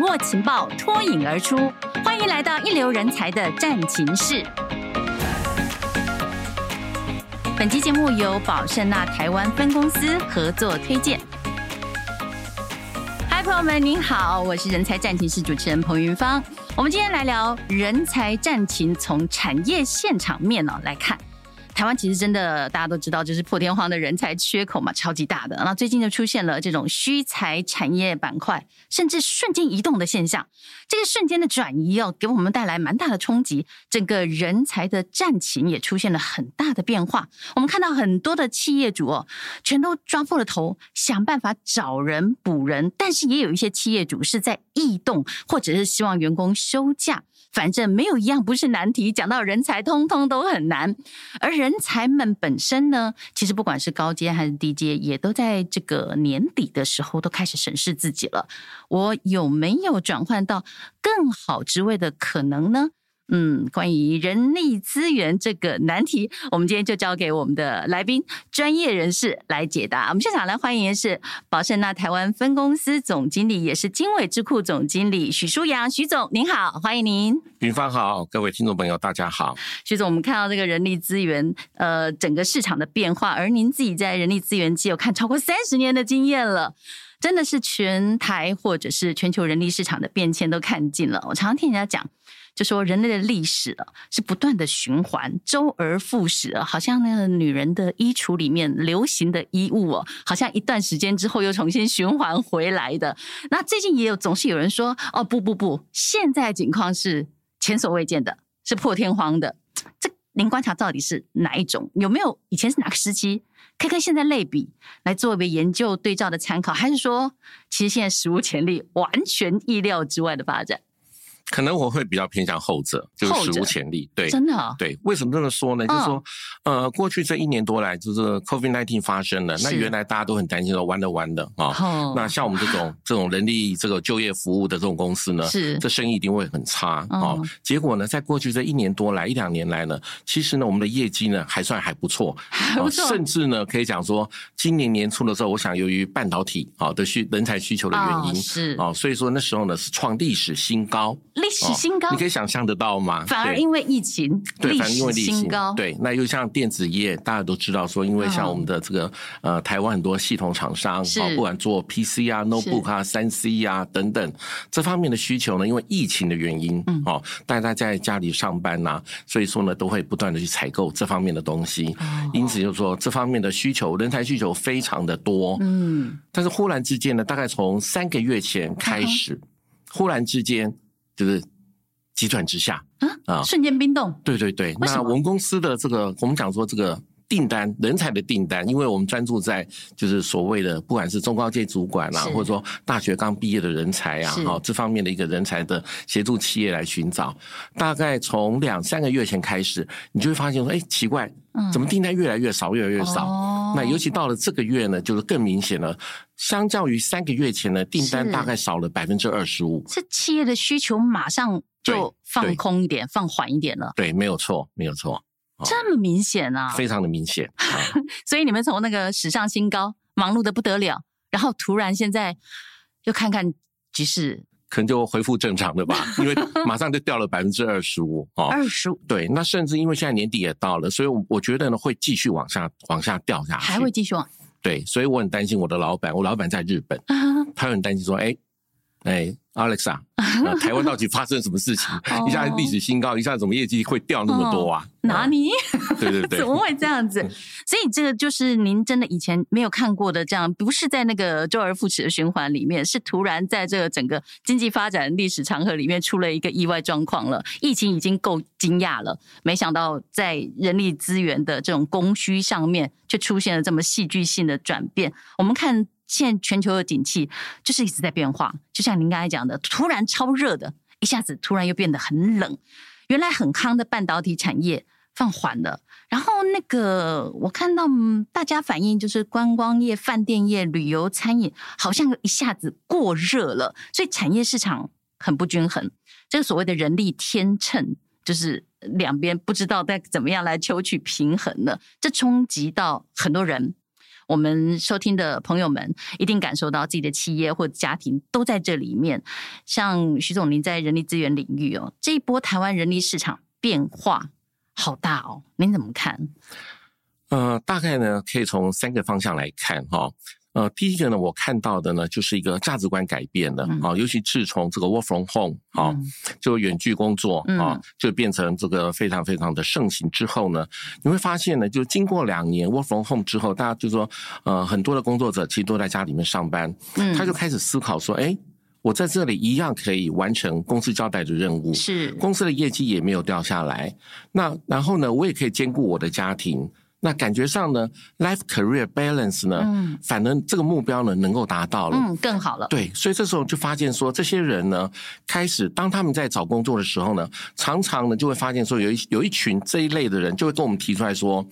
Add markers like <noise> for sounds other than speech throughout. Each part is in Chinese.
掌握情报，脱颖而出。欢迎来到一流人才的战情室。本期节目由宝盛纳台湾分公司合作推荐。嗨，朋友们，您好，我是人才战情室主持人彭云芳。我们今天来聊人才战情，从产业现场面哦来看。台湾其实真的大家都知道，就是破天荒的人才缺口嘛，超级大的。那最近就出现了这种需材产业板块，甚至瞬间移动的现象。这个瞬间的转移哦，给我们带来蛮大的冲击，整个人才的战情也出现了很大的变化。我们看到很多的企业主哦，全都抓破了头，想办法找人补人，但是也有一些企业主是在异动，或者是希望员工休假。反正没有一样不是难题，讲到人才，通通都很难。而人才们本身呢，其实不管是高阶还是低阶，也都在这个年底的时候都开始审视自己了。我有没有转换到更好职位的可能呢？嗯，关于人力资源这个难题，我们今天就交给我们的来宾专业人士来解答。我们现场来欢迎的是宝盛纳台湾分公司总经理，也是经纬智库总经理许舒阳，许总您好，欢迎您。云芳好，各位听众朋友大家好。许总，我们看到这个人力资源呃整个市场的变化，而您自己在人力资源界有看超过三十年的经验了，真的是全台或者是全球人力市场的变迁都看尽了。我常常听人家讲。就说人类的历史啊，是不断的循环，周而复始啊，好像那个女人的衣橱里面流行的衣物哦，好像一段时间之后又重新循环回来的。那最近也有总是有人说哦，不不不，现在情况是前所未见的，是破天荒的。这您观察到底是哪一种？有没有以前是哪个时期？可以跟现在类比来作为研究对照的参考，还是说其实现在史无前例，完全意料之外的发展？可能我会比较偏向后者，就是史无前例。对，真的、哦。对，为什么这么说呢？就是说，呃，过去这一年多来，就是 COVID-19 发生了，那原来大家都很担心说完的完的啊。哦。那像我们这种这种人力这个就业服务的这种公司呢，是这生意一定会很差啊。结果呢，在过去这一年多来一两年来呢，其实呢，我们的业绩呢还算还不错，还不错。甚至呢，可以讲说，今年年初的时候，我想由于半导体啊的需人才需求的原因是啊，所以说那时候呢是创历史新高。历史新高，哦，你可以想象得到吗？反而因为疫情，对，反而因为历史新高。对，那又像电子业，大家都知道说，因为像我们的这个呃台湾很多系统厂商啊，不管做 PC 啊、notebook 啊、三 C 啊等等这方面的需求呢，因为疫情的原因，哦，大家在家里上班呐，啊，所以说呢，都会不断的去采购这方面的东西。因此就是说，这方面的需求，人才需求非常的多。嗯，但是忽然之间呢，大概从三个月前开始，忽然之间。就是急转直下啊，瞬间冰冻。对对对，那我们公司的这个，我们讲说这个订单，人才的订单，因为我们专注在就是所谓的不管是中高阶主管啊，或者说大学刚毕业的人才啊，好这方面的一个人才的协助企业来寻找。大概从两三个月前开始，你就会发现说，哎，奇怪，怎么订单越来越少，越来越少？那尤其到了这个月呢，就是更明显了。相较于三个月前呢，订单大概少了百分之二十五。这企业的需求马上就放空一点，放缓一点了。对，没有错，没有错。这么明显啊！非常的明显。<laughs> 所以你们从那个史上新高，忙碌的不得了，然后突然现在又看看局势，可能就恢复正常了吧？<laughs> 因为马上就掉了百分之二十五。二十五。对，那甚至因为现在年底也到了，所以我觉得呢会继续往下往下掉下去，还会继续往。对，所以我很担心我的老板，我老板在日本，他很担心说，哎，哎。Alexa，<laughs> 台湾到底发生什么事情？一下历史新高，一下怎么业绩会掉那么多啊？哪里？对对对，<laughs> 怎么会这样子？所以这个就是您真的以前没有看过的，这样不是在那个周而复始的循环里面，是突然在这个整个经济发展历史长河里面出了一个意外状况了。疫情已经够惊讶了，没想到在人力资源的这种供需上面，却出现了这么戏剧性的转变。我们看。现在全球的景气就是一直在变化，就像您刚才讲的，突然超热的，一下子突然又变得很冷。原来很夯的半导体产业放缓了，然后那个我看到大家反映就是观光业、饭店业、旅游、餐饮好像一下子过热了，所以产业市场很不均衡。这个所谓的人力天秤，就是两边不知道该怎么样来求取平衡了，这冲击到很多人。我们收听的朋友们一定感受到自己的企业或家庭都在这里面。像徐总，您在人力资源领域哦，这一波台湾人力市场变化好大哦，您怎么看？呃，大概呢可以从三个方向来看哈、呃，第一个呢，我看到的呢，就是一个价值观改变的啊、嗯。哦，尤其自从这个 work from home 啊、哦，嗯、就远距工作啊、就变成这个非常非常的盛行之后呢，你会发现呢，就经过两年 work from home 之后，大家就说，呃，很多的工作者其实都在家里面上班，嗯，他就开始思考说，哎，我在这里一样可以完成公司交代的任务，是。公司的业绩也没有掉下来，那然后呢，我也可以兼顾我的家庭。那感觉上呢，life career balance 呢，嗯，反正这个目标呢能够达到了，嗯，更好了。对，所以这时候就发现说，这些人呢，开始当他们在找工作的时候呢，常常呢就会发现说，有一有一群这一类的人就会跟我们提出来说，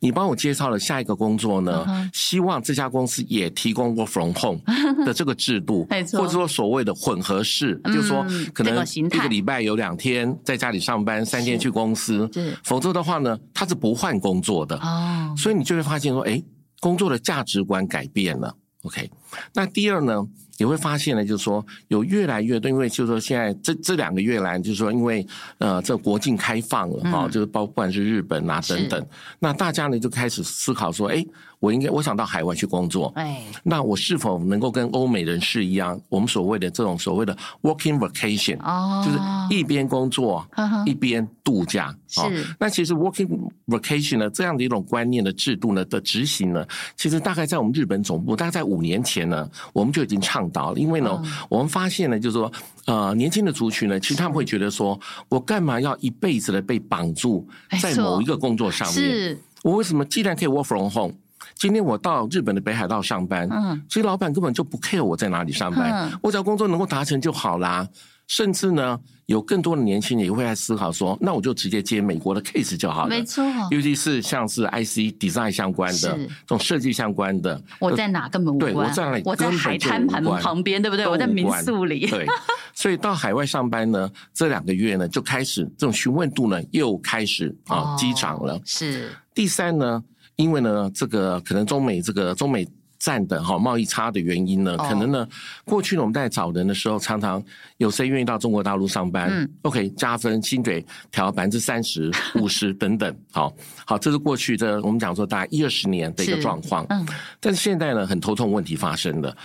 你帮我介绍了下一个工作呢，嗯、希望这家公司也提供 work from home <laughs> 的这个制度，没错，或者说所谓的混合式，嗯、就是说可能一个礼拜有两天在家里上班，三天去公司，是，否则的话呢，他是不换工作的。哦，所以你就会发现说，哎，工作的价值观改变了。OK，那第二呢，你会发现呢，就是说有越来越多，因为就是说现在这这两个月来，就是说因为呃这国境开放了哈，嗯、就是包括不管是日本啊等等，那大家呢就开始思考说，哎。我应该，我想到海外去工作。哎，那我是否能够跟欧美人士一样，我们所谓的这种所谓的 working vacation，哦，就是一边工作一边度假。是，那其实 working vacation 呢，这样的一种观念的制度呢的执行呢，其实大概在我们日本总部，大概在五年前呢，我们就已经倡导了。因为呢，哦、我们发现呢，就是说，呃，年轻的族群呢，其实他们会觉得说，我干嘛要一辈子的被绑住在某一个工作上面？是，我为什么既然可以 work from home？今天我到日本的北海道上班，嗯，所以老板根本就不 care 我在哪里上班，嗯、我只要工作能够达成就好啦。甚至呢，有更多的年轻人也会在思考说，那我就直接接美国的 case 就好了。没错，尤其是像是 IC design 相关的，这种设计相关的，我在哪根本无关。对，我在哪里？我在海滩旁旁边，对不对？我在民宿里。对，所以到海外上班呢，这两个月呢，就开始这种询问度呢又开始啊激涨了。是。第三呢。因为呢，这个可能中美这个中美战的哈贸易差的原因呢，可能呢，过去呢我们在找人的时候，常常有谁愿意到中国大陆上班？嗯，OK，加分，薪水调百分之三十、<laughs> 五十等等。好，好，这是过去的我们讲说大概一二十年的一个状况。嗯，但是现在呢，很头痛问题发生了。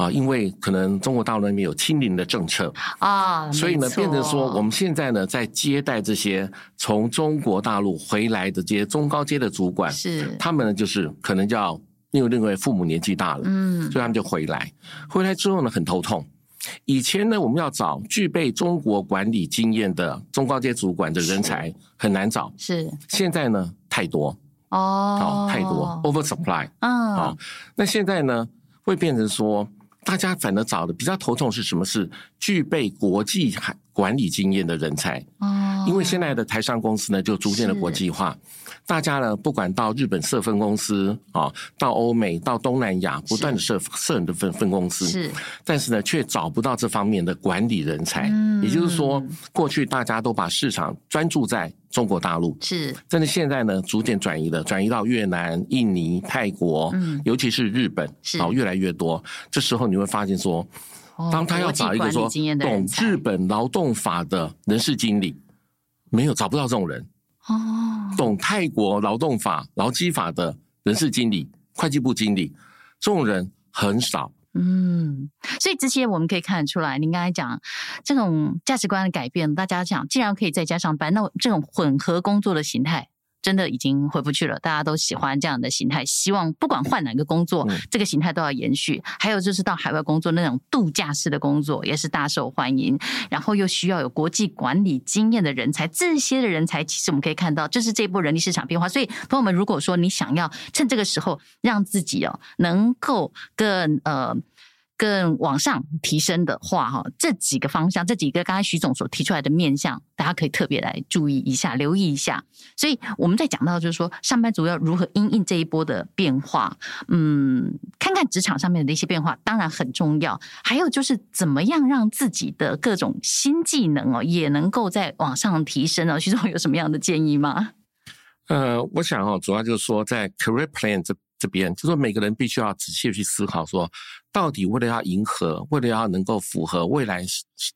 啊，因为可能中国大陆那边有清零的政策啊，所以呢，变成说我们现在呢，在接待这些从中国大陆回来的这些中高阶的主管，是他们呢，就是可能叫因为认为父母年纪大了，嗯，所以他们就回来。回来之后呢，很头痛。以前呢，我们要找具备中国管理经验的中高阶主管的人才很难找，是现在呢，太多哦，太多 oversupply，嗯，好，那现在呢，会变成说。大家反而找的比较头痛是什么？是具备国际海管理经验的人才。哦，因为现在的台商公司呢，就逐渐的国际化。大家呢，不管到日本设分公司啊，到欧美、到东南亚，不断的设设很多分分公司。是，但是呢，却找不到这方面的管理人才。嗯，也就是说，过去大家都把市场专注在中国大陆，是，但是现在呢，逐渐转移了，转移到越南、印尼、泰国，嗯，尤其是日本，是，越来越多。这时候你会发现说，当他要找一个说懂日本劳动法的人事经理，没有找不到这种人。哦，懂泰国劳动法、劳基法的人事经理、会计部经理，这种人很少。嗯，所以这些我们可以看得出来，您刚才讲这种价值观的改变，大家讲，既然可以在家上班，那这种混合工作的形态。真的已经回不去了，大家都喜欢这样的形态，希望不管换哪个工作，嗯、这个形态都要延续。还有就是到海外工作那种度假式的工作也是大受欢迎，然后又需要有国际管理经验的人才，这些的人才其实我们可以看到，就是这一波人力市场变化。所以朋友们，如果说你想要趁这个时候让自己哦能够更呃。更往上提升的话，哈，这几个方向，这几个刚才徐总所提出来的面向，大家可以特别来注意一下，留意一下。所以我们在讲到就是说，上班族要如何因应这一波的变化，嗯，看看职场上面的一些变化，当然很重要。还有就是怎么样让自己的各种新技能哦，也能够在往上提升哦。徐总有什么样的建议吗？呃，我想哦，主要就是说在 career plan 这。这边，就是说每个人必须要仔细去思考，说到底为了要迎合，为了要能够符合未来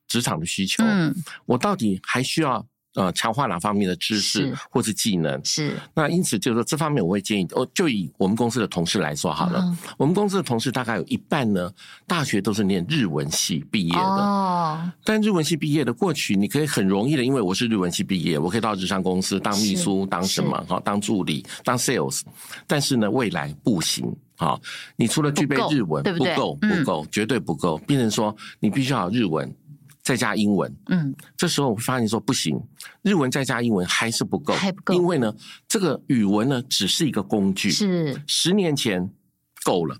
职场的需求，嗯，我到底还需要。呃，强化哪方面的知识或是技能？是。那因此就是说，这方面我会建议，哦，就以我们公司的同事来说好了。嗯、我们公司的同事大概有一半呢，大学都是念日文系毕业的。哦。但日文系毕业的过去，你可以很容易的，因为我是日文系毕业，我可以到日商公司当秘书，当什么？哈，当助理，当 sales。但是呢，未来不行。好，你除了具备日文，不够，不够，不够，绝对不够。变成说，你必须要有日文。再加英文，嗯，这时候我会发现说不行，日文再加英文还是不够，还不够，因为呢，这个语文呢只是一个工具，是。十年前够了。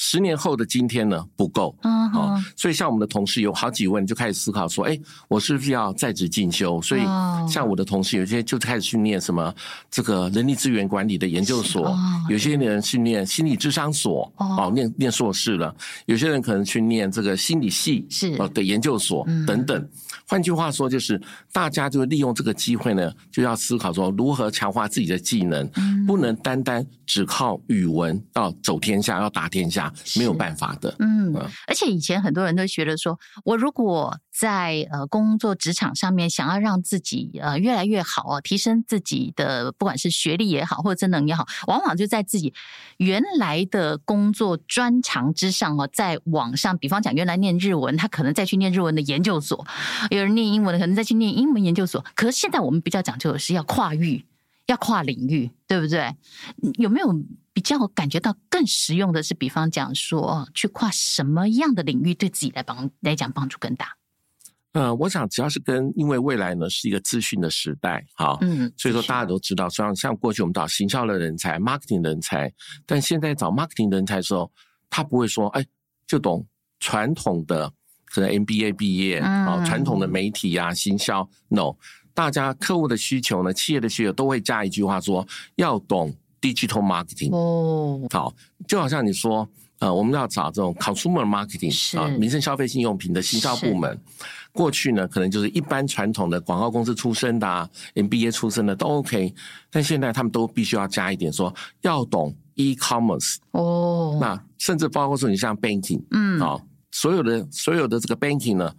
十年后的今天呢，不够，啊，好，所以像我们的同事有好几位就开始思考说，哎，我是不是要在职进修？所以像我的同事有些就开始去念什么这个人力资源管理的研究所，有些人去念心理智商所，哦，念念硕士了，有些人可能去念这个心理系是的研究所等等。换句话说，就是大家就利用这个机会呢，就要思考说如何强化自己的技能，不能单单只靠语文要走天下，要打天下。没有办法的，嗯，而且以前很多人都觉得说，我如果在呃工作职场上面想要让自己呃越来越好啊，提升自己的不管是学历也好，或者职能也好，往往就在自己原来的工作专长之上哦，在网上，比方讲原来念日文，他可能再去念日文的研究所；有人念英文的，可能再去念英文研究所。可是现在我们比较讲究的是要跨域，要跨领域，对不对？有没有？比较感觉到更实用的是，比方讲说，去跨什么样的领域，对自己来帮来讲帮助更大？呃，我想只要是跟，因为未来呢是一个资讯的时代，好，嗯，所以说大家都知道，像像过去我们找行销的人才、marketing 人才，但现在找 marketing 人才的时候，他不会说，哎，就懂传统的可能 MBA 毕业啊，嗯，传统的媒体啊，行销，no，大家客户的需求呢，企业的需求都会加一句话说，要懂。Digital marketing 哦，好，就好像你说，呃，我们要找这种 consumer marketing 啊，民生消费性用品的行销部门，过去呢，可能就是一般传统的广告公司出身的啊，MBA 出身的都 OK，但现在他们都必须要加一点说，要懂 e-commerce 哦，那甚至包括说你像 banking，嗯，啊，所有的所有的这个 banking 呢。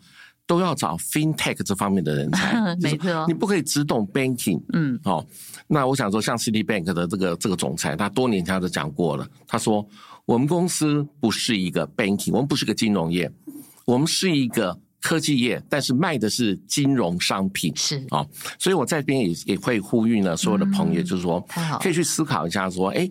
都要找 FinTech 这方面的人才，<laughs> 没错，你不可以只懂 Banking。嗯，好，那我想说，像 Citibank 的这个这个总裁，他多年前都讲过了，他说我们公司不是一个 Banking，我们不是个金融业，我们是一个科技业，但是卖的是金融商品。是啊，所以我在这边也也会呼吁呢，所有的朋友就是说，可以去思考一下，说，哎，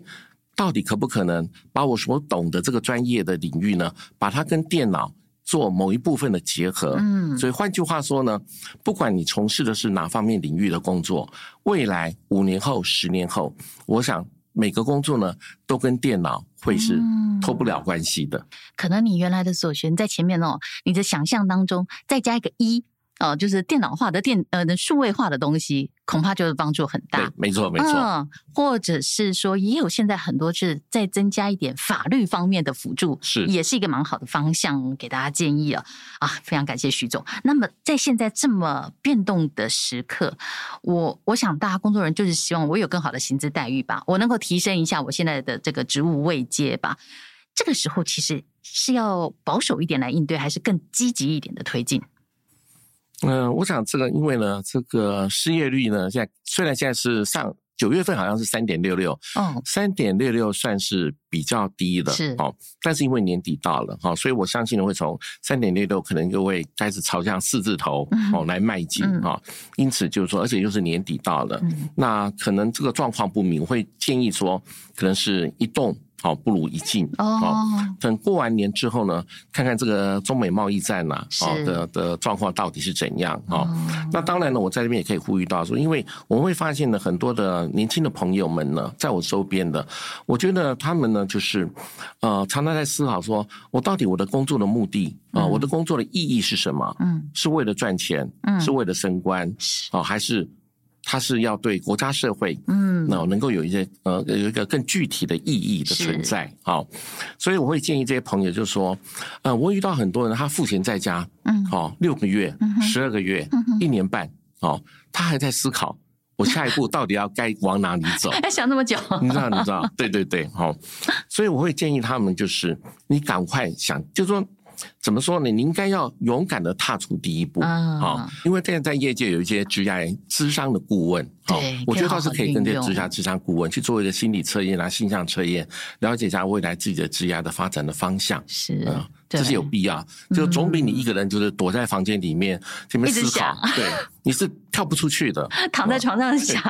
到底可不可能把我所懂的这个专业的领域呢，把它跟电脑。做某一部分的结合，嗯，所以换句话说呢，不管你从事的是哪方面领域的工作，未来五年后、十年后，我想每个工作呢都跟电脑会是脱不了关系的。嗯，可能你原来的所学在前面哦，你的想象当中再加一个一。哦，就是电脑化的电呃的数位化的东西，恐怕就是帮助很大。对，没错没错。嗯，或者是说，也有现在很多是再增加一点法律方面的辅助，是也是一个蛮好的方向，给大家建议啊啊！非常感谢徐总。那么在现在这么变动的时刻，我我想大家工作人就是希望我有更好的薪资待遇吧，我能够提升一下我现在的这个职务位阶吧。这个时候其实是要保守一点来应对，还是更积极一点的推进？嗯、呃，我想这个，因为呢，这个失业率呢，现在虽然现在是上九月份好像是三点六六，哦，三点六六算是比较低的，是哦，但是因为年底到了哈、哦，所以我相信呢，会从三点六六可能就会开始朝向四字头哦来迈进哈、哦，因此就是说，而且又是年底到了，嗯、那可能这个状况不明，我会建议说，可能是一动。好，不如一静。哦，等过完年之后呢，看看这个中美贸易战呐，好的的状况到底是怎样？哦，那当然呢，我在这边也可以呼吁到说，因为我们会发现呢，很多的年轻的朋友们呢，在我周边的，我觉得他们呢，就是呃，常常在思考说，我到底我的工作的目的啊，我的工作的意义是什么？嗯，是为了赚钱？嗯，是为了升官？哦，还是？它是要对国家社会，嗯，那能够有一些呃有一个更具体的意义的存在，好，所以我会建议这些朋友，就是说，呃，我遇到很多人，他赋闲在家，嗯，好，六个月、十二个月、一年半，哦，他还在思考我下一步 <laughs> 到底要该往哪里走？<laughs> 哎想那么久，你知道？你知道？对对对，好，所以我会建议他们，就是你赶快想，就是说。怎么说呢？你应该要勇敢的踏出第一步啊！好，因为现在在业界有一些职涯智商的顾问，对，我觉得倒是可以跟这些职涯智商顾问去做一个心理测验啊、性向测验，了解一下未来自己的职涯的发展的方向。是，嗯，这是有必要，就总比你一个人就是躲在房间里面这边思考，对。你是跳不出去的，<laughs> 躺在床上想。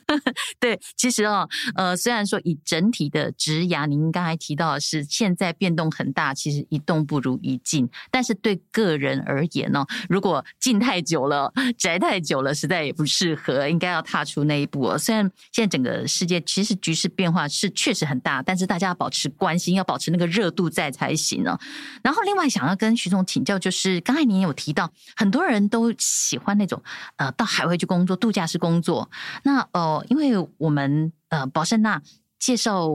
<laughs> 对，其实哦，呃，虽然说以整体的职涯，您刚才提到的是现在变动很大，其实一动不如一静。但是对个人而言呢，如果静太久了，宅太久了，实在也不适合，应该要踏出那一步哦。虽然现在整个世界其实局势变化是确实很大，但是大家要保持关心，要保持那个热度在才行呢。然后另外想要跟徐总请教，就是刚才您有提到，很多人都喜欢那种。呃，到海外去工作，度假式工作。那呃，因为我们呃，宝盛纳介绍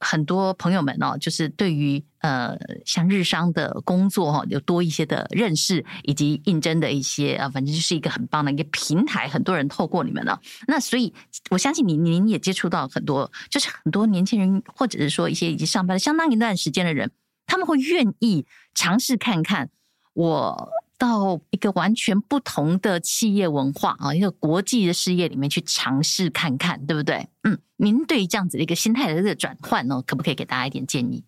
很多朋友们哦，就是对于呃，像日商的工作哈，有多一些的认识，以及应征的一些啊，反正就是一个很棒的一个平台。很多人透过你们了，那所以我相信您，您也接触到很多，就是很多年轻人，或者是说一些已经上班了相当一段时间的人，他们会愿意尝试看看我。到一个完全不同的企业文化啊，一个国际的事业里面去尝试看看，对不对？嗯，您对于这样子的一个心态的这个转换呢，可不可以给大家一点建议？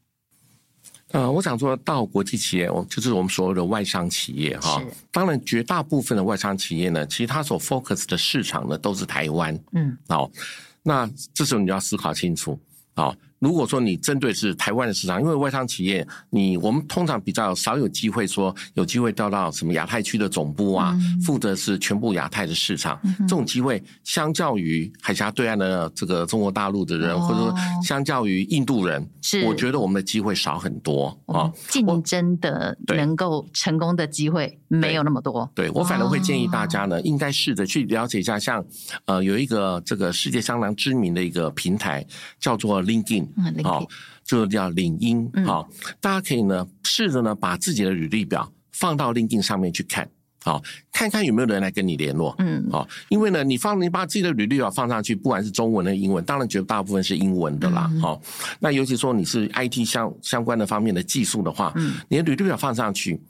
呃，我想说到国际企业，我就是我们所谓的外商企业哈。是当然，绝大部分的外商企业呢，其实它所 focus 的市场呢，都是台湾。嗯，好，那这时候你就要思考清楚啊。如果说你针对是台湾的市场，因为外商企业，你我们通常比较少有机会说有机会调到什么亚太区的总部啊，负责是全部亚太的市场，这种机会相较于海峡对岸的这个中国大陆的人，或者说相较于印度人，是。我觉得我们的机会少很多啊，竞争的能够成功的机会没有那么多。对，我反而会建议大家呢，应该试着去了解一下，像呃有一个这个世界相当知名的一个平台叫做 LinkedIn。好，就叫领英。好，大家可以呢试着呢把自己的履历表放到 LinkedIn 上面去看，好，看看有没有人来跟你联络。嗯，好，因为呢，你放你把自己的履历表放上去，不管是中文的、英文，当然绝大部分是英文的啦。好，那尤其说你是 IT 相相关的方面的技术的话，嗯，你的履历表放上去。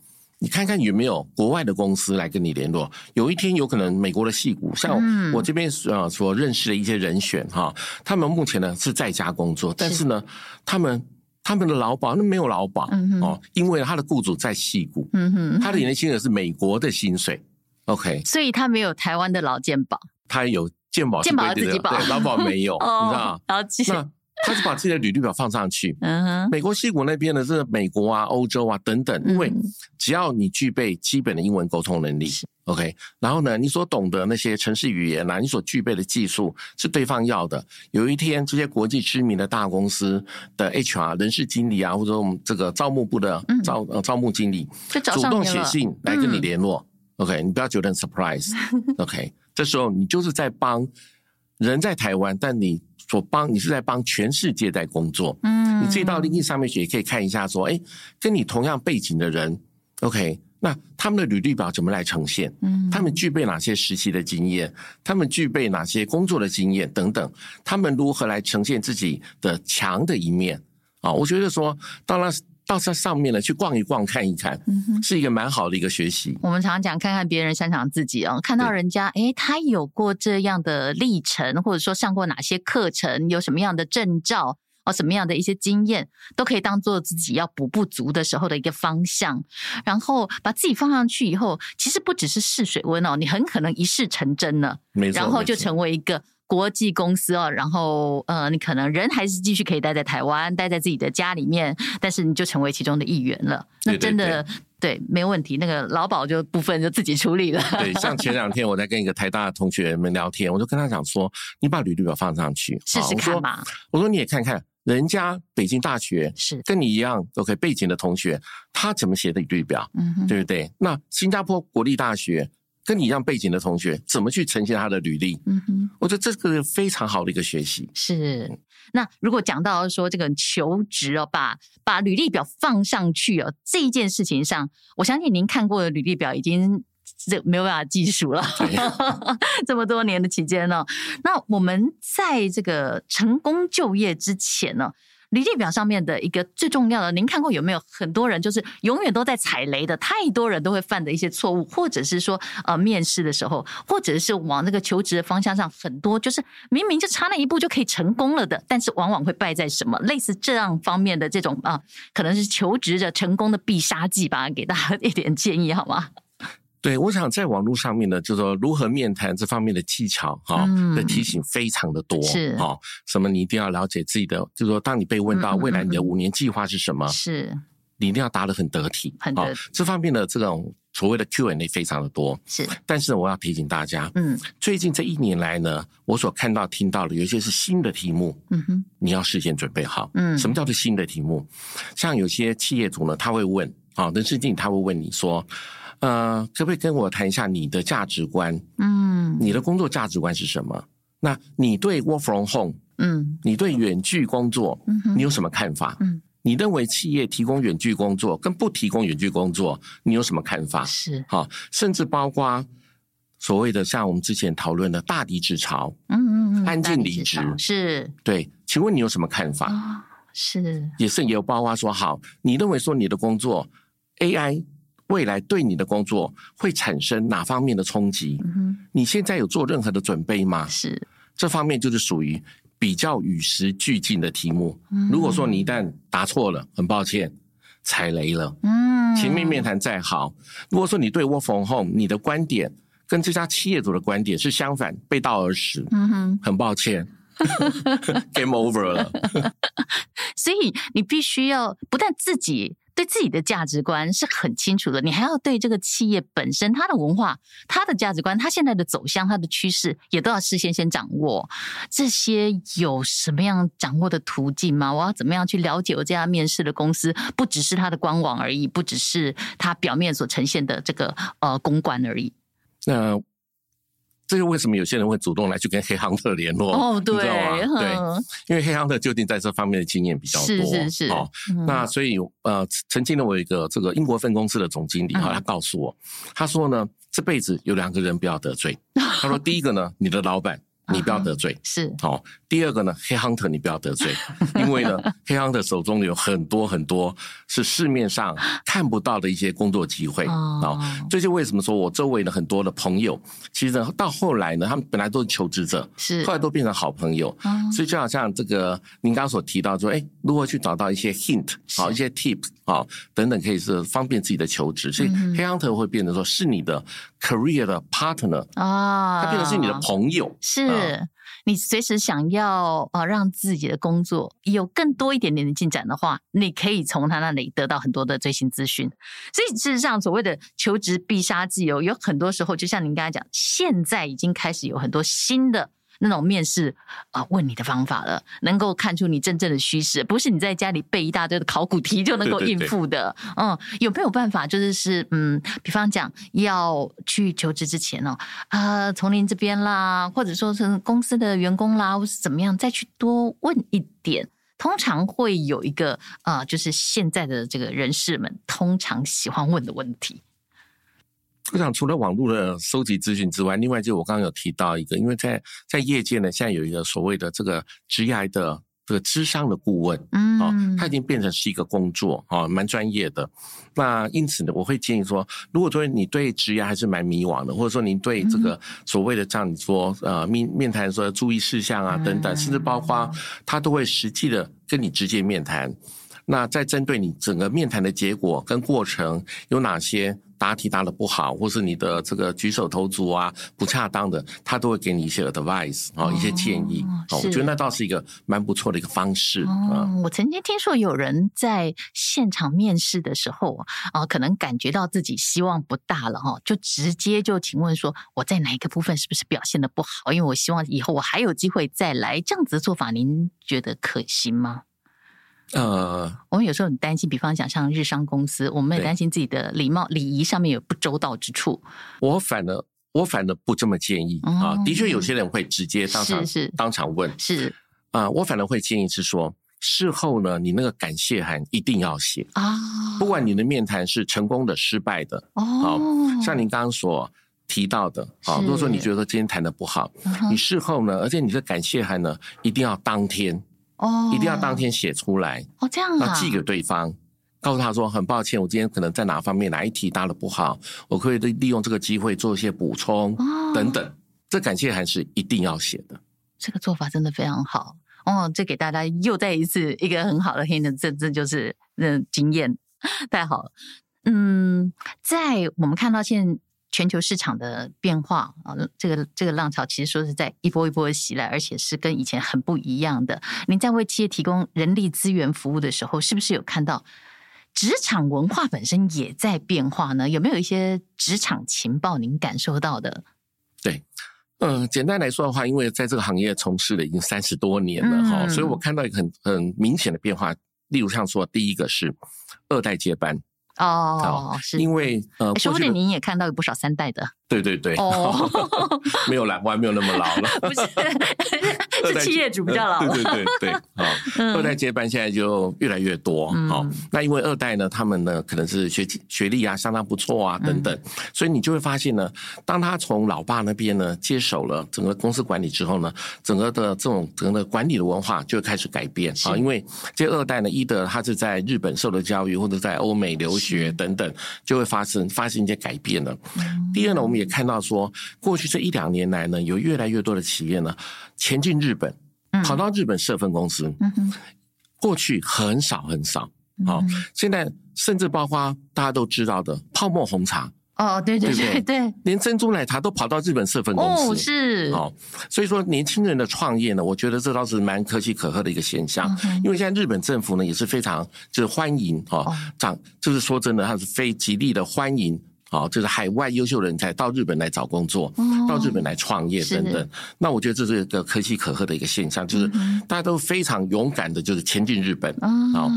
你看看有没有国外的公司来跟你联络？有一天有可能美国的戏骨，像我这边呃所认识的一些人选哈，他们目前呢是在家工作，但是呢，他们他们的劳保那没有劳保哦，因为他的雇主在戏骨，嗯哼，他的年薪额是美国的薪水，OK，所以他没有台湾的劳健保，他有健保，健保自己保，对，劳保没有，<laughs> 你知道吗？他是把自己的履历表放上去，嗯哼，美国西谷那边呢是美国啊、欧洲啊等等，因为只要你具备基本的英文沟通能力，OK，然后呢，你所懂得那些城市语言啊，你所具备的技术是对方要的。有一天，这些国际知名的大公司的 HR 人事经理啊，或者我们这个招募部的招呃招募经理，主动写信来跟你联络，OK，你不要觉得很 surprise，OK，这时候你就是在帮人在台湾，但你。所帮你是在帮全世界在工作，嗯，你自己到 LinkedIn 上面去也可以看一下，说，哎，跟你同样背景的人，OK，那他们的履历表怎么来呈现？嗯，他们具备哪些实习的经验？他们具备哪些工作的经验等等？他们如何来呈现自己的强的一面？啊，我觉得说，当然。到这上面呢，去逛一逛，看一看，是一个蛮好的一个学习。我们常常讲，看看别人，擅长自己哦。看到人家，哎，他有过这样的历程，或者说上过哪些课程，有什么样的证照，哦，什么样的一些经验，都可以当做自己要补不足的时候的一个方向。然后把自己放上去以后，其实不只是试水温哦，你很可能一试成真了，没错，然后就成为一个。国际公司哦，然后呃，你可能人还是继续可以待在台湾，待在自己的家里面，但是你就成为其中的一员了。那真的对，对，对，没问题，那个劳保就部分就自己处理了。对，像前两天 <laughs> 我在跟一个台大的同学们聊天，我就跟他讲说，你把履历表放上去试试看嘛。我说你也看看人家北京大学是跟你一样 OK 背景的同学，他怎么写的履历表，对不对？那新加坡国立大学。跟你一样背景的同学，怎么去呈现他的履历？嗯哼，我觉得这个非常好的一个学习。是，那如果讲到说这个求职哦，把把履历表放上去哦，这一件事情上，我相信您看过的履历表已经这没有办法计数了。对 <laughs> 这么多年的期间呢，那我们在这个成功就业之前呢？履历表上面的一个最重要的，您看过有没有很多人就是永远都在踩雷的，太多人都会犯的一些错误，或者是说呃面试的时候，或者是往那个求职的方向上，很多就是明明就差那一步就可以成功了的，但是往往会败在什么类似这样方面的这种啊、可能是求职的成功的必杀技吧，给大家一点建议好吗？对，我想在网络上面呢，就是说如何面谈这方面的技巧哈的提醒非常的多，是哈，什么你一定要了解自己的，就是说当你被问到未来你的五年计划是什么，是，你一定要答得很得体，很得体。这方面的这种所谓的 Q&A 非常的多，是。但是我要提醒大家，嗯，最近这一年来呢，我所看到听到的有一些是新的题目，嗯哼，你要事先准备好，嗯，什么叫做新的题目？像有些企业主呢，他会问，啊，人事经理他会问你说。呃，可不可以跟我谈一下你的价值观？嗯，你的工作价值观是什么？那你对 work from home，嗯，你对远距工作，嗯，你有什么看法？嗯，你认为企业提供远距工作跟不提供远距工作，你有什么看法？是，好，甚至包括所谓的像我们之前讨论的大离职潮，嗯嗯嗯，安静离职，是，对，请问你有什么看法？哦，是，也是也有包括说，好，你认为说你的工作 AI。未来对你的工作会产生哪方面的冲击？嗯，你现在有做任何的准备吗？是，这方面就是属于比较与时俱进的题目。嗯，如果说你一旦答错了，很抱歉，踩雷了。嗯，前面面谈再好，如果说你对 work from home 你的观点跟这家企业主的观点是相反，背道而驰。嗯哼，很抱歉，<laughs> game over 了。<laughs> 所以你必须要不但自己。对自己的价值观是很清楚的，你还要对这个企业本身、它的文化、它的价值观、它现在的走向、它的趋势，也都要事先先掌握。这些有什么样掌握的途径吗？我要怎么样去了解我这家面试的公司？不只是它的官网而已，不只是它表面所呈现的这个呃公关而已。那。这是为什么有些人会主动来去跟黑 hunter 联络？哦，对，对，因为黑 hunter 究竟在这方面的经验比较多，是是是。哦，那所以呃，曾经呢，我有一个这个英国分公司的总经理哈，他告诉我，他说呢，这辈子有两个人不要得罪。<laughs> 他说，第一个呢，你的老板。你不要得罪，是好。第二个呢，黑 hunter 你不要得罪，<laughs> 因为呢，黑 hunter 手中有很多很多是市面上 <laughs> 看不到的一些工作机会啊。这就为什么说我周围的很多的朋友，其实呢，到后来呢，他们本来都是求职者，是后来都变成好朋友。所以就好像这个您刚刚所提到说，哎，如何去找到一些 hint 好一些 tips 啊等等，可以是方便自己的求职。所以黑 hunter 会变成说是你的 career 的 partner 啊，他变成是你的朋友是。是你随时想要呃让自己的工作有更多一点点的进展的话，你可以从他那里得到很多的最新资讯。所以事实上，所谓的求职必杀技哦，有很多时候就像您刚才讲，现在已经开始有很多新的。那种面试啊，问你的方法了，能够看出你真正的虚实，不是你在家里背一大堆的考古题就能够应付的。对对对，嗯，有没有办法，就是是嗯，比方讲要去求职之前哦，呃，从您这边啦，或者说是公司的员工啦，或是怎么样，再去多问一点，通常会有一个呃，就是现在的这个人士们通常喜欢问的问题。我想，除了网络的收集资讯之外，另外就我刚刚有提到一个，因为在在业界呢，现在有一个所谓的这个职涯的这个智商的顾问，嗯，哦，他已经变成是一个工作，哦，蛮专业的。那因此呢，我会建议说，如果说你对职涯还是蛮迷惘的，或者说您对这个所谓的这样你说呃面面谈说注意事项啊等等，甚至包括他都会实际的跟你直接面谈。那在针对你整个面谈的结果跟过程有哪些？答题答的不好，或是你的这个举手投足啊不恰当的，他都会给你一些 advice 啊、哦，一些建议。哦，我觉得那倒是一个蛮不错的一个方式。嗯，我曾经听说有人在现场面试的时候啊，可能感觉到自己希望不大了哈，就直接就请问说我在哪一个部分是不是表现的不好？因为我希望以后我还有机会再来。这样子的做法，您觉得可行吗？呃，我们有时候很担心，比方讲像日商公司，我们也担心自己的礼貌礼仪上面有不周到之处。我反而我反而不这么建议啊。的确，有些人会直接当场当场问，是。啊。我反而会建议是说，事后呢，你那个感谢函一定要写。啊，不管你的面谈是成功的、失败的，哦，像您刚刚所提到的，啊，如果说你觉得今天谈的不好，你事后呢，而且你的感谢函呢，一定要当天哦，一定要当天写出来哦，这样啊，要寄给对方，告诉他说很抱歉，我今天可能在哪方面哪一题答的不好，我可以利用这个机会做一些补充等等，这感谢函是一定要写的。这个做法真的非常好。哦，这给大家又再一次一个很好的 hint，这这就是嗯经验，太好了。嗯，在我们看到现在全球市场的变化啊，这个这个浪潮其实说是在一波一波的袭来，而且是跟以前很不一样的。您在为企业提供人力资源服务的时候，是不是有看到职场文化本身也在变化呢？有没有一些职场情报您感受到的？对。嗯，简单来说的话，因为在这个行业从事了已经三十多年了哈，嗯、所以我看到一个很很明显的变化。例如像说，第一个是二代接班哦，是因为呃，说不定您也看到有不少三代的。对对对，哦，<laughs> 没有啦，我还没有那么老了。<laughs> 不是，<laughs> 是企业主比较老。对对对对，啊，二代接班现在就越来越多。好，那因为二代呢，他们呢可能是学学历啊相当不错啊等等，所以你就会发现呢，当他从老爸那边呢接手了整个公司管理之后呢，整个的这种整个管理的文化就开始改变啊。因为这二代呢，一的他是在日本受的教育，或者在欧美留学等等，就会发生发生一些改变了。第二呢，我们也看到说，过去这一两年来呢，有越来越多的企业呢前进日本，跑到日本设分公司。嗯过去很少很少，好，现在甚至包括大家都知道的泡沫红茶。哦，对对对对，<laughs> 连珍珠奶茶都跑到日本设分公司。哦，是。哦，所以说年轻人的创业呢，我觉得这倒是蛮可喜可贺的一个现象。因为现在日本政府呢也是非常就是欢迎哈，长就是说真的，他是非极力的欢迎。好，就是海外优秀人才到日本来找工作，到日本来创业等等。那我觉得这是一个可喜可贺的一个现象，就是大家都非常勇敢的，就是前进日本啊。好，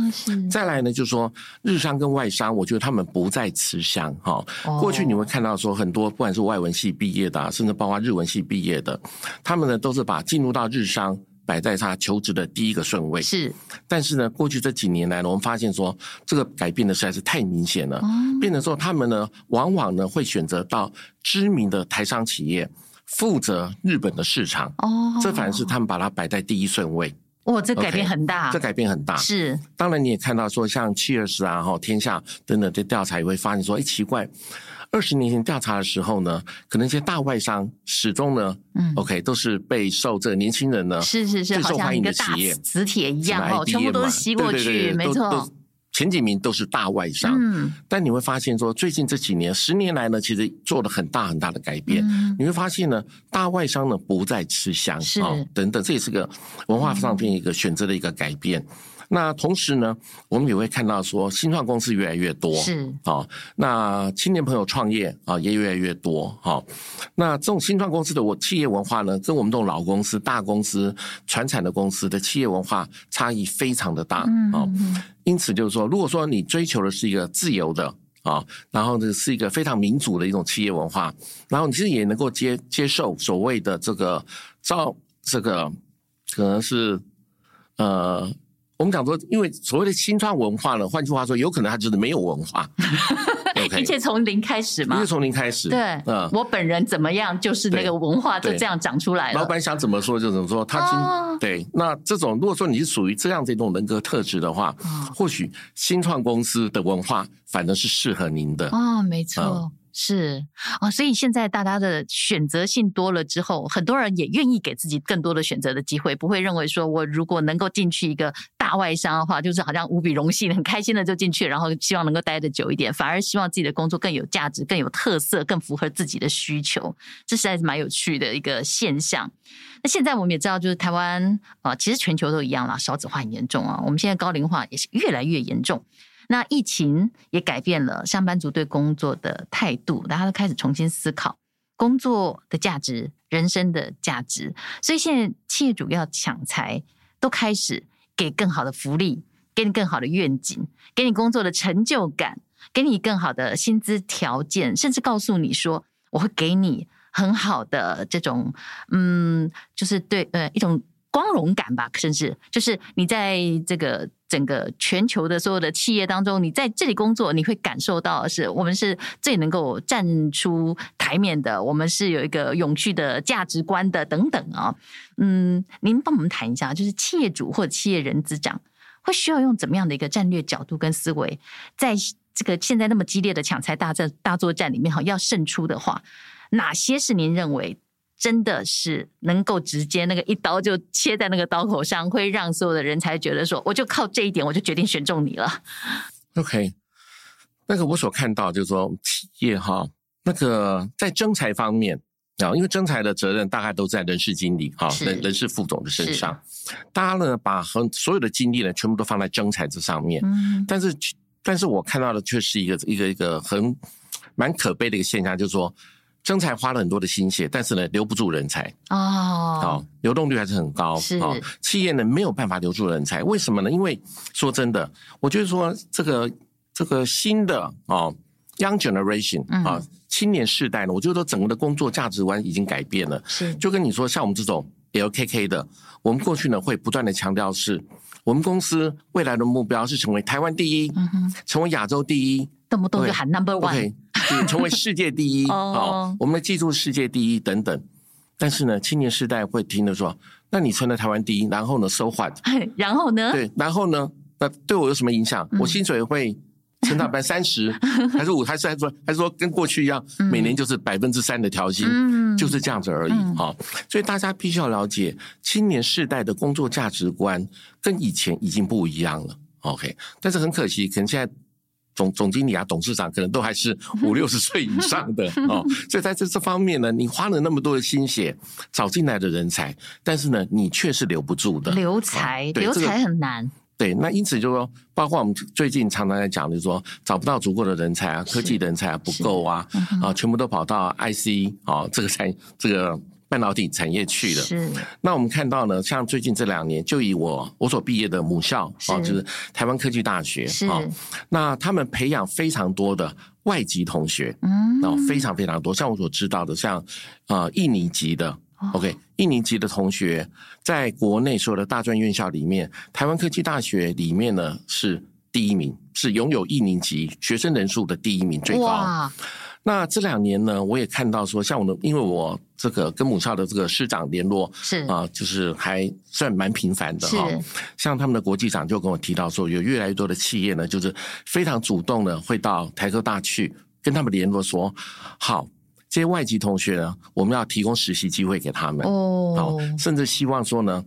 再来呢，就是说日商跟外商，我觉得他们不再吃香。哈，过去你会看到说很多，不管是外文系毕业的，甚至包括日文系毕业的，他们呢都是把进入到日商。摆在他求职的第一个顺位。是，但是呢，过去这几年来呢，我们发现说这个改变的实在是太明显了，变成说他们呢，往往呢会选择到知名的台商企业负责日本的市场，哦，这反而是他们把它摆在第一顺位。哇，这改变很大，这改变很大。是，当然你也看到说，像七月十啊、哈天下等等的调查也会发现说，哎，奇怪。二十年前调查的时候呢，可能一些大外商始终呢，嗯，OK，都是备受这个年轻人呢，是是是，最受欢迎的企业，磁铁一样哦，全部都是吸过去，对对对没错。前几名都是大外商，嗯，但你会发现说，最近这几年，十年来呢，其实做了很大很大的改变。嗯，你会发现呢，大外商呢不再吃香，是等等，这也是个文化上面一个选择的一个改变。那同时呢，我们也会看到说，新创公司越来越多，是啊。那青年朋友创业啊，也越来越多。哈，那这种新创公司的我企业文化呢，跟我们这种老公司、大公司、传产的公司的企业文化差异非常的大啊。因此就是说，如果说你追求的是一个自由的啊，然后呢是一个非常民主的一种企业文化，然后你其实也能够接接受所谓的这个照这个可能是呃。我们讲说，因为所谓的新创文化呢，换句话说，有可能它就是没有文化。<laughs> Okay, 一切从零开始嘛，一切从零开始。对，嗯，我本人怎么样，就是那个文化就这样长出来了。老板想怎么说就怎么说。他今、哦、对，那这种如果说你是属于这样这种人格特质的话，哦、或许新创公司的文化反而是适合您的。哦，没错。嗯是啊，所以现在大家的选择性多了之后，很多人也愿意给自己更多的选择的机会，不会认为说我如果能够进去一个大外商的话，就是好像无比荣幸、很开心的就进去，然后希望能够待得久一点，反而希望自己的工作更有价值、更有特色、更符合自己的需求，这实在是蛮有趣的一个现象。那现在我们也知道，就是台湾啊，其实全球都一样啦，少子化很严重啊，我们现在高龄化也是越来越严重。那疫情也改变了上班族对工作的态度，大家都开始重新思考工作的价值、人生的价值。所以现在企业主要抢财，都开始给更好的福利，给你更好的愿景，给你工作的成就感，给你更好的薪资条件，甚至告诉你说，我会给你很好的这种，嗯，就是对呃一种。光荣感吧，甚至就是你在这个整个全球的所有的企业当中，你在这里工作，你会感受到是我们是最能够站出台面的，我们是有一个永续的价值观的等等啊。嗯，您帮我们谈一下，就是企业主或者企业人资长会需要用怎么样的一个战略角度跟思维，在这个现在那么激烈的抢财大战大作战里面哈，要胜出的话，哪些是您认为？真的是能够直接那个一刀就切在那个刀口上，会让所有的人才觉得说，我就靠这一点，我就决定选中你了。OK，那个我所看到就是说，企业哈，那个在征才方面啊，因为征才的责任大概都在人事经理哈、人人事副总的身上，大家呢把很所有的精力呢全部都放在征才这上面。嗯，但是但是我看到的却是一个一个一个很蛮可悲的一个现象，就是说。征才花了很多的心血，但是呢，留不住人才哦。好，流动率还是很高。是，企业呢没有办法留住人才，为什么呢？因为说真的，我觉得说这个这个新的哦，young generation 啊，青年世代呢，我觉得说整个的工作价值观已经改变了。是，就跟你说，像我们这种 LKK 的，我们过去呢会不断的强调是，我们公司未来的目标是成为台湾第一，嗯哼，成为亚洲第一。动不动就喊 number one，<laughs> 成为世界第一哦，我们记住世界第一等等。但是呢，青年世代会听着说：“那你成了台湾第一，然后呢？So what？<laughs> 然后呢？对，然后呢？那对我有什么影响？嗯、我薪水会成长百分之三十，<laughs> 还是五？还是还是说还是说跟过去一样，每年就是百分之三的调薪，嗯、就是这样子而已。好、嗯，所以大家必须要了解，青年世代的工作价值观跟以前已经不一样了。OK，但是很可惜，可能现在。总总经理啊，董事长可能都还是五六十岁以上的 <laughs> 哦，所以在这这方面呢，你花了那么多的心血找进来的人才，但是呢，你却是留不住的。留才，哦、留才很难。对，那因此就是说，包括我们最近常常在讲，就是说找不到足够的人才啊，科技人才啊不够啊，啊，全部都跑到 IC 啊这个产这个。半导体产业去了，是。那我们看到呢，像最近这两年，就以我我所毕业的母校啊，就是台湾科技大学啊，那他们培养非常多的外籍同学，嗯，然后非常非常多。像我所知道的，像呃印尼籍的，OK，印尼籍的同学，在国内所有的大专院校里面，台湾科技大学里面呢是第一名，是拥有印尼籍学生人数的第一名，最高。那这两年呢，我也看到说，像我的，因为我这个跟母校的这个师长联络是啊、呃，就是还算蛮频繁的哈。像他们的国际长就跟我提到说，有越来越多的企业呢，就是非常主动的会到台科大去跟他们联络说，好。这些外籍同学呢，我们要提供实习机会给他们。哦，甚至希望说呢，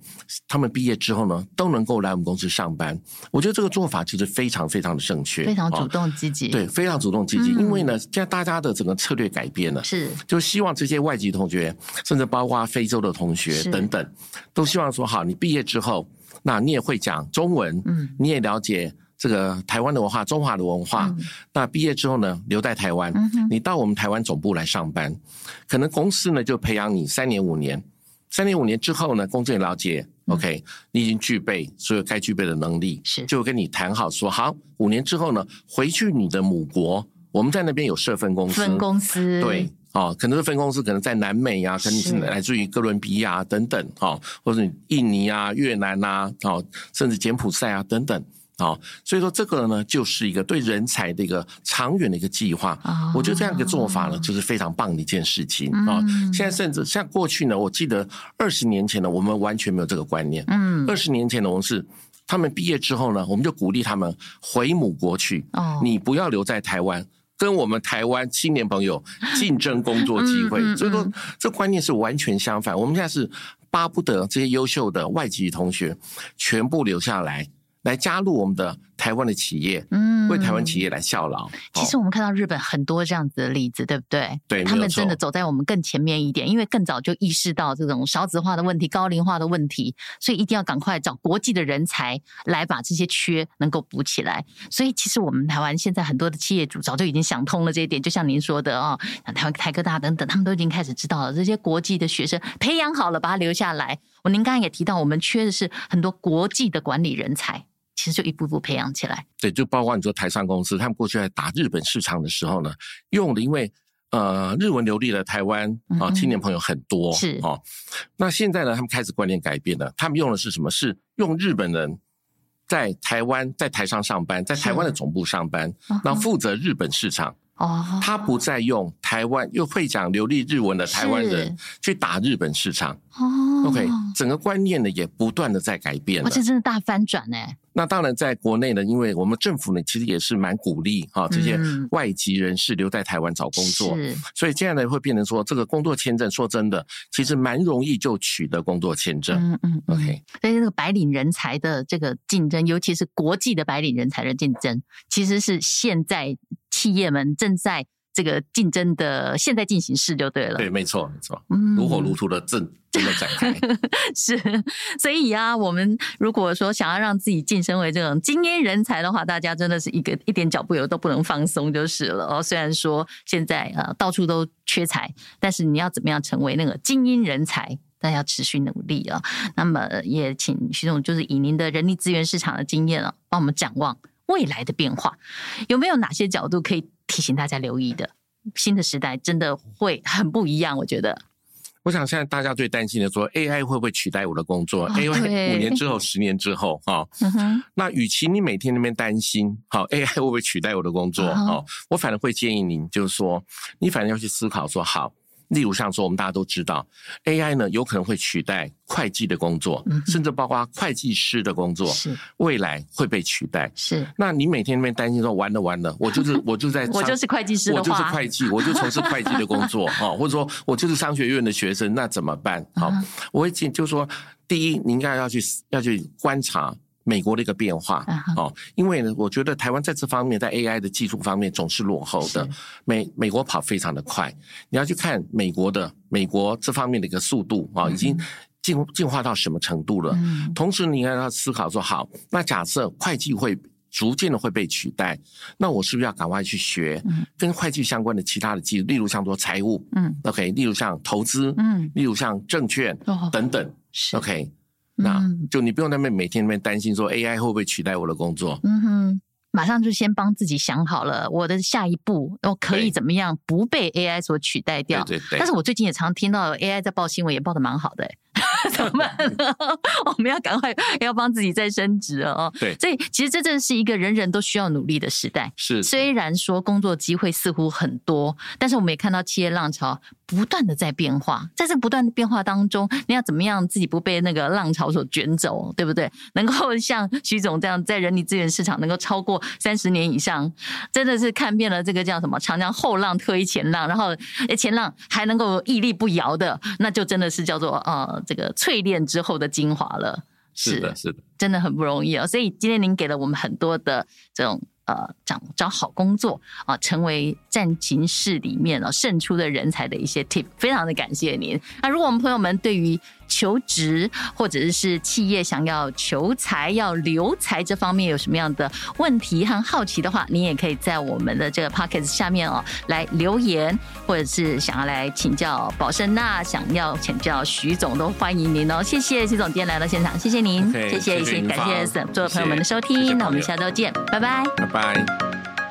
他们毕业之后呢，都能够来我们公司上班。我觉得这个做法其实非常非常的正确，非常主动积极，对，非常主动积极。因为呢，现在大家的整个策略改变了，是。就希望这些外籍同学，甚至包括非洲的同学等等，都希望说好，你毕业之后，那你也会讲中文，嗯，你也了解。这个台湾的文化，中华的文化，嗯、那毕业之后呢，留在台湾，嗯、你到我们台湾总部来上班，可能公司呢就培养你三年五年，三年五年之后呢，工作也了解、嗯、，OK，你已经具备所有该具备的能力，是。就跟你谈好说好，五年之后呢，回去你的母国，我们在那边有设分公司，分公司，对，哦，可能是分公司，可能在南美啊，可能是来自于哥伦比亚等等，哦，或者印尼啊、越南啊，哦，甚至柬埔寨啊等等。好，所以说这个呢，就是一个对人才的一个长远的一个计划。我觉得这样一个做法呢，就是非常棒的一件事情啊。现在甚至像过去呢，我记得二十年前呢，我们完全没有这个观念。嗯，二十年前呢，我们是他们毕业之后呢，我们就鼓励他们回母国去。哦，你不要留在台湾，跟我们台湾青年朋友竞争工作机会。<laughs> 所以说，这观念是完全相反。我们现在是巴不得这些优秀的外籍同学全部留下来。来加入我们的台湾的企业，嗯，为台湾企业来效劳。其实我们看到日本很多这样子的例子，对不对？对，他们真的走在我们更前面一点，因为更早就意识到这种少子化的问题、高龄化的问题，所以一定要赶快找国际的人才来把这些缺能够补起来。所以其实我们台湾现在很多的企业主早就已经想通了这一点，就像您说的啊，像台湾台科大等等，他们都已经开始知道了这些国际的学生培养好了，把他留下来。我您刚刚也提到，我们缺的是很多国际的管理人才。其实就一步步培养起来。对，就包括你说台商公司，他们过去在打日本市场的时候呢，用的因为呃，日文流利的台湾啊青年朋友很多，是哦。那现在呢，他们开始观念改变了，他们用的是什么？是用日本人在台湾在台上上班，在台湾的总部上班，然后负责日本市场。哦，他不再用台湾又会讲流利日文的台湾人去打日本市场。哦，OK，整个观念呢也不断的在改变而且，真的大翻转哎！那当然，在国内呢，因为我们政府呢其实也是蛮鼓励哈这些外籍人士留在台湾找工作，是，所以这样呢会变成说这个工作签证，说真的，其实蛮容易就取得工作签证。嗯嗯，OK，所以这个白领人才的这个竞争，尤其是国际的白领人才的竞争，其实是现在。企业们正在这个竞争的现在进行式就对了，对，没错，没错，如火如荼的正正在展开。<laughs> 是，所以啊，我们如果说想要让自己晋升为这种精英人才的话，大家真的是一个一点脚步油都不能放松就是了哦。虽然说现在呃到处都缺才，但是你要怎么样成为那个精英人才，大家要持续努力啊。那么也请徐总就是以您的人力资源市场的经验啊，帮我们展望。未来的变化有没有哪些角度可以提醒大家留意的？新的时代真的会很不一样，我觉得。我想现在大家最担心的说，AI 会不会取代我的工作？AI 五年之后、十年之后，哈，那与其你每天那边担心，好，AI 会不会取代我的工作？哦，我反而会建议您，就是说，你反正要去思考说，好。例如像说，我们大家都知道，AI 呢有可能会取代会计的工作，嗯、甚至包括会计师的工作，是未来会被取代。是，那你每天那边担心说，完了完了，我就是 <laughs> 我就在，我就是会计师，我就是会计，我就从事会计的工作 <laughs> 啊，或者说我就是商学院的学生，那怎么办？好，我会建议就是说，第一，你应该要去要去观察。美国的一个变化。哦，因为呢，我觉得台湾在这方面，在 AI 的技术方面总是落后的。美美国跑非常的快，你要去看美国的美国这方面的一个速度啊，已经进进化到什么程度了。同时，你要思考说，好，那假设会计会逐渐的会被取代，那我是不是要赶快去学跟会计相关的其他的技术，例如像做财务，嗯，OK，例如像投资，嗯，例如像证券等等，OK。那就你不用在那边每天那边担心说 AI 会不会取代我的工作。嗯哼，马上就先帮自己想好了我的下一步，我可以怎么样不被 AI 所取代掉。对对对。但是我最近也常听到 AI 在报新闻，也报的蛮好的欸。<laughs> 怎么办呢？<laughs> 我们要赶快要帮自己再升职哦。对，所以其实这正是一个人人都需要努力的时代。是，虽然说工作机会似乎很多，但是我们也看到企业浪潮不断的在变化。在这不断的变化当中，你要怎么样自己不被那个浪潮所卷走，对不对？能够像徐总这样在人力资源市场能够超过三十年以上，真的是看遍了这个叫什么“长江后浪推前浪”，然后前浪还能够屹立不摇的，那就真的是叫做呃这个。淬炼之后的精华了，是的，是的，真的很不容易哦。所以今天您给了我们很多的这种。呃，找找好工作啊，成为战情室里面啊胜出的人才的一些 tip，非常的感谢您。那如果我们朋友们对于求职或者是企业想要求财要留财这方面有什么样的问题和好奇的话，你也可以在我们的这个 podcast 下面哦来留言，或者是想要来请教宝盛娜，想要请教徐总，都欢迎您哦。谢谢徐总今天来到现场，谢谢您，okay, 谢谢，谢谢，感谢所有朋友们的收听，谢谢，那我们下周见，拜拜拜。拜。